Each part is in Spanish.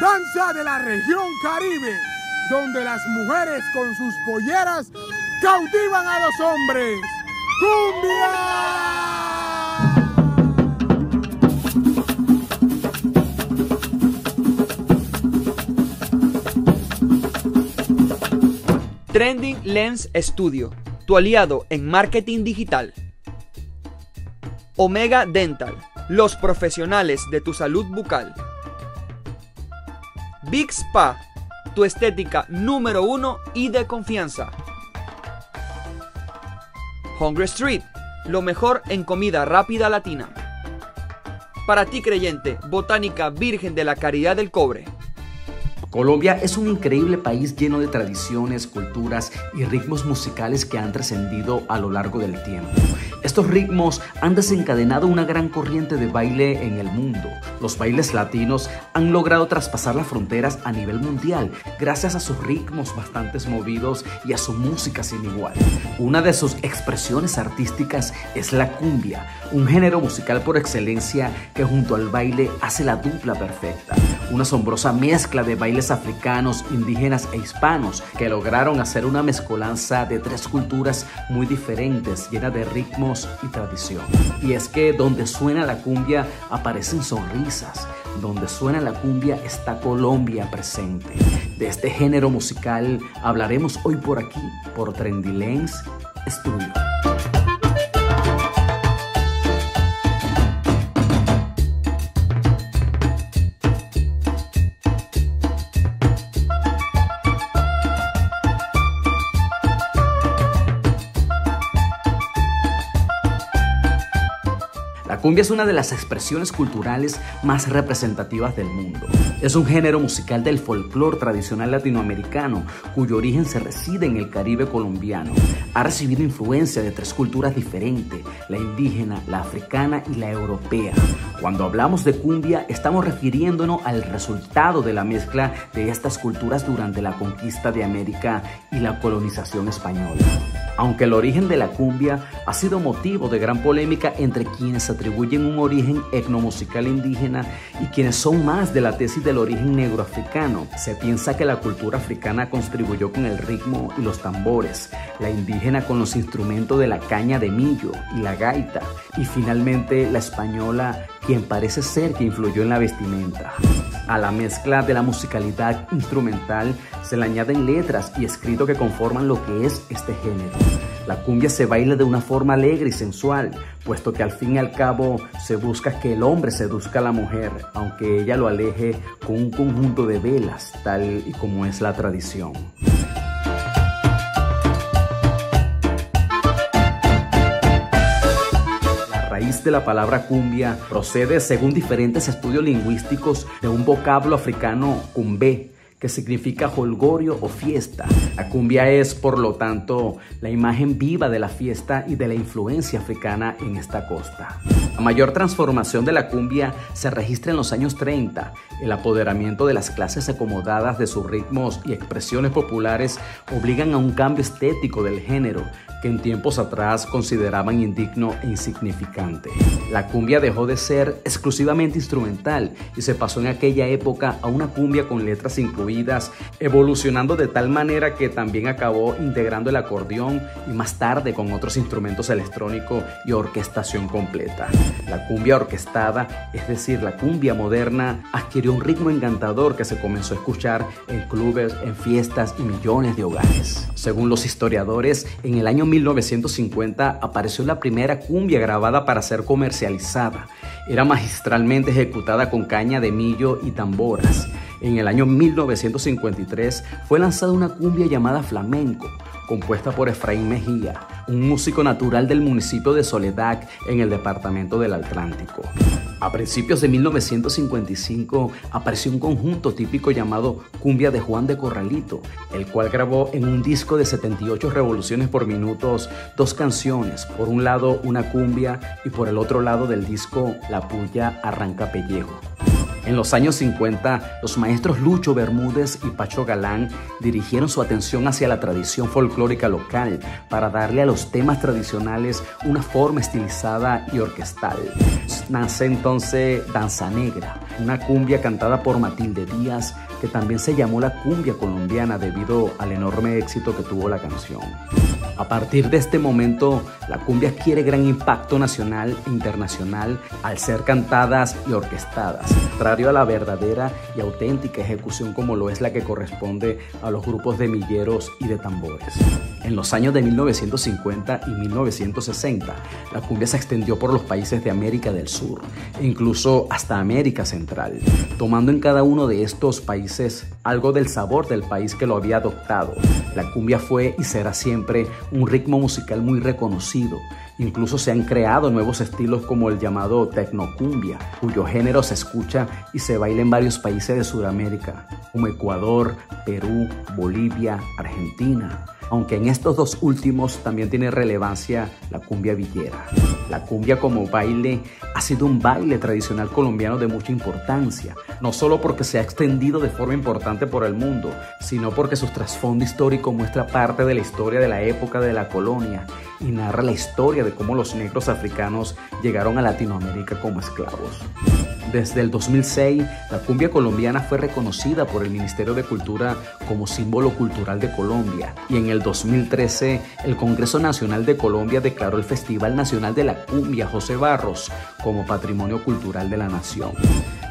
danza de la región Caribe, donde las mujeres con sus polleras cautivan a los hombres. ¡Cumbia! Trending Lens Studio, tu aliado en marketing digital. Omega Dental, los profesionales de tu salud bucal. Big Spa, tu estética número uno y de confianza. Hungry Street, lo mejor en comida rápida latina. Para ti creyente, Botánica Virgen de la Caridad del Cobre. Colombia es un increíble país lleno de tradiciones, culturas y ritmos musicales que han trascendido a lo largo del tiempo. Estos ritmos han desencadenado una gran corriente de baile en el mundo. Los bailes latinos han logrado traspasar las fronteras a nivel mundial gracias a sus ritmos bastante movidos y a su música sin igual. Una de sus expresiones artísticas es la cumbia, un género musical por excelencia que junto al baile hace la dupla perfecta. Una asombrosa mezcla de bailes africanos, indígenas e hispanos que lograron hacer una mezcolanza de tres culturas muy diferentes, llena de ritmos y tradición. Y es que donde suena la cumbia aparecen sonrisas, donde suena la cumbia está Colombia presente. De este género musical hablaremos hoy por aquí, por Trendy Lens Studio. Cumbia es una de las expresiones culturales más representativas del mundo. Es un género musical del folclore tradicional latinoamericano cuyo origen se reside en el Caribe colombiano. Ha recibido influencia de tres culturas diferentes, la indígena, la africana y la europea. Cuando hablamos de cumbia estamos refiriéndonos al resultado de la mezcla de estas culturas durante la conquista de América y la colonización española. Aunque el origen de la cumbia ha sido motivo de gran polémica entre quienes atribuyen un origen etnomusical indígena y quienes son más de la tesis del origen negroafricano, se piensa que la cultura africana contribuyó con el ritmo y los tambores, la indígena con los instrumentos de la caña de millo y la gaita, y finalmente la española, quien parece ser que influyó en la vestimenta. A la mezcla de la musicalidad instrumental se le añaden letras y escritos que conforman lo que es este género. La cumbia se baila de una forma alegre y sensual, puesto que al fin y al cabo se busca que el hombre seduzca a la mujer, aunque ella lo aleje con un conjunto de velas, tal y como es la tradición. raíz de la palabra cumbia procede, según diferentes estudios lingüísticos, de un vocablo africano cumbé, que significa holgorio o fiesta. La cumbia es, por lo tanto, la imagen viva de la fiesta y de la influencia africana en esta costa. La mayor transformación de la cumbia se registra en los años 30. El apoderamiento de las clases acomodadas de sus ritmos y expresiones populares obligan a un cambio estético del género que en tiempos atrás consideraban indigno e insignificante. La cumbia dejó de ser exclusivamente instrumental y se pasó en aquella época a una cumbia con letras incluidas, evolucionando de tal manera que también acabó integrando el acordeón y más tarde con otros instrumentos electrónicos y orquestación completa. La cumbia orquestada, es decir, la cumbia moderna, adquirió un ritmo encantador que se comenzó a escuchar en clubes, en fiestas y millones de hogares. Según los historiadores, en el año 1950 apareció la primera cumbia grabada para ser comercializada. Era magistralmente ejecutada con caña de millo y tamboras. En el año 1953 fue lanzada una cumbia llamada Flamenco, compuesta por Efraín Mejía, un músico natural del municipio de Soledad en el departamento del Atlántico. A principios de 1955 apareció un conjunto típico llamado Cumbia de Juan de Corralito, el cual grabó en un disco de 78 revoluciones por minutos dos canciones, por un lado una cumbia y por el otro lado del disco La Puya Arranca Pellejo. En los años 50, los maestros Lucho Bermúdez y Pacho Galán dirigieron su atención hacia la tradición folclórica local para darle a los temas tradicionales una forma estilizada y orquestal. Nace entonces Danza Negra, una cumbia cantada por Matilde Díaz, que también se llamó la cumbia colombiana debido al enorme éxito que tuvo la canción. A partir de este momento, la cumbia adquiere gran impacto nacional e internacional al ser cantadas y orquestadas, contrario a la verdadera y auténtica ejecución como lo es la que corresponde a los grupos de milleros y de tambores. En los años de 1950 y 1960, la cumbia se extendió por los países de América del Sur e incluso hasta América Central, tomando en cada uno de estos países algo del sabor del país que lo había adoptado. La cumbia fue y será siempre un ritmo musical muy reconocido. Incluso se han creado nuevos estilos como el llamado tecnocumbia, cuyo género se escucha y se baila en varios países de Sudamérica, como Ecuador, Perú, Bolivia, Argentina aunque en estos dos últimos también tiene relevancia la cumbia villera. La cumbia como baile ha sido un baile tradicional colombiano de mucha importancia, no solo porque se ha extendido de forma importante por el mundo, sino porque su trasfondo histórico muestra parte de la historia de la época de la colonia y narra la historia de cómo los negros africanos llegaron a Latinoamérica como esclavos. Desde el 2006, la cumbia colombiana fue reconocida por el Ministerio de Cultura como símbolo cultural de Colombia y en el 2013 el Congreso Nacional de Colombia declaró el Festival Nacional de la Cumbia José Barros como Patrimonio Cultural de la Nación.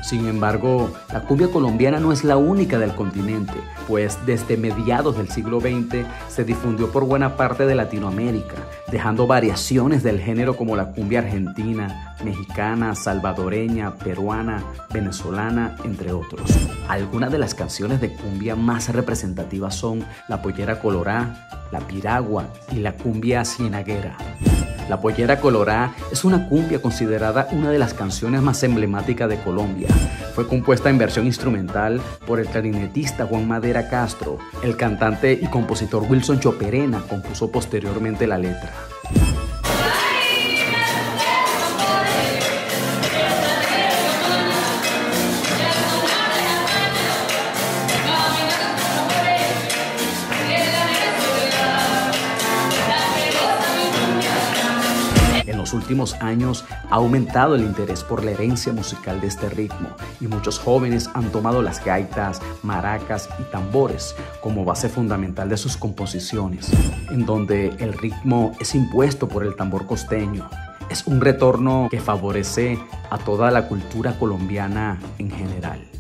Sin embargo, la cumbia colombiana no es la única del continente, pues desde mediados del siglo XX se difundió por buena parte de Latinoamérica, dejando variaciones del género como la cumbia argentina, mexicana, salvadoreña, peruana, venezolana, entre otros. Algunas de las canciones de cumbia más representativas son La Pollera Colorá, La Piragua y la cumbia cienaguera. La Pollera Colorá es una cumbia considerada una de las canciones más emblemáticas de Colombia. Fue compuesta en versión instrumental por el clarinetista Juan Madera Castro. El cantante y compositor Wilson Choperena compuso posteriormente la letra. Últimos años ha aumentado el interés por la herencia musical de este ritmo y muchos jóvenes han tomado las gaitas, maracas y tambores como base fundamental de sus composiciones, en donde el ritmo es impuesto por el tambor costeño. Es un retorno que favorece a toda la cultura colombiana en general.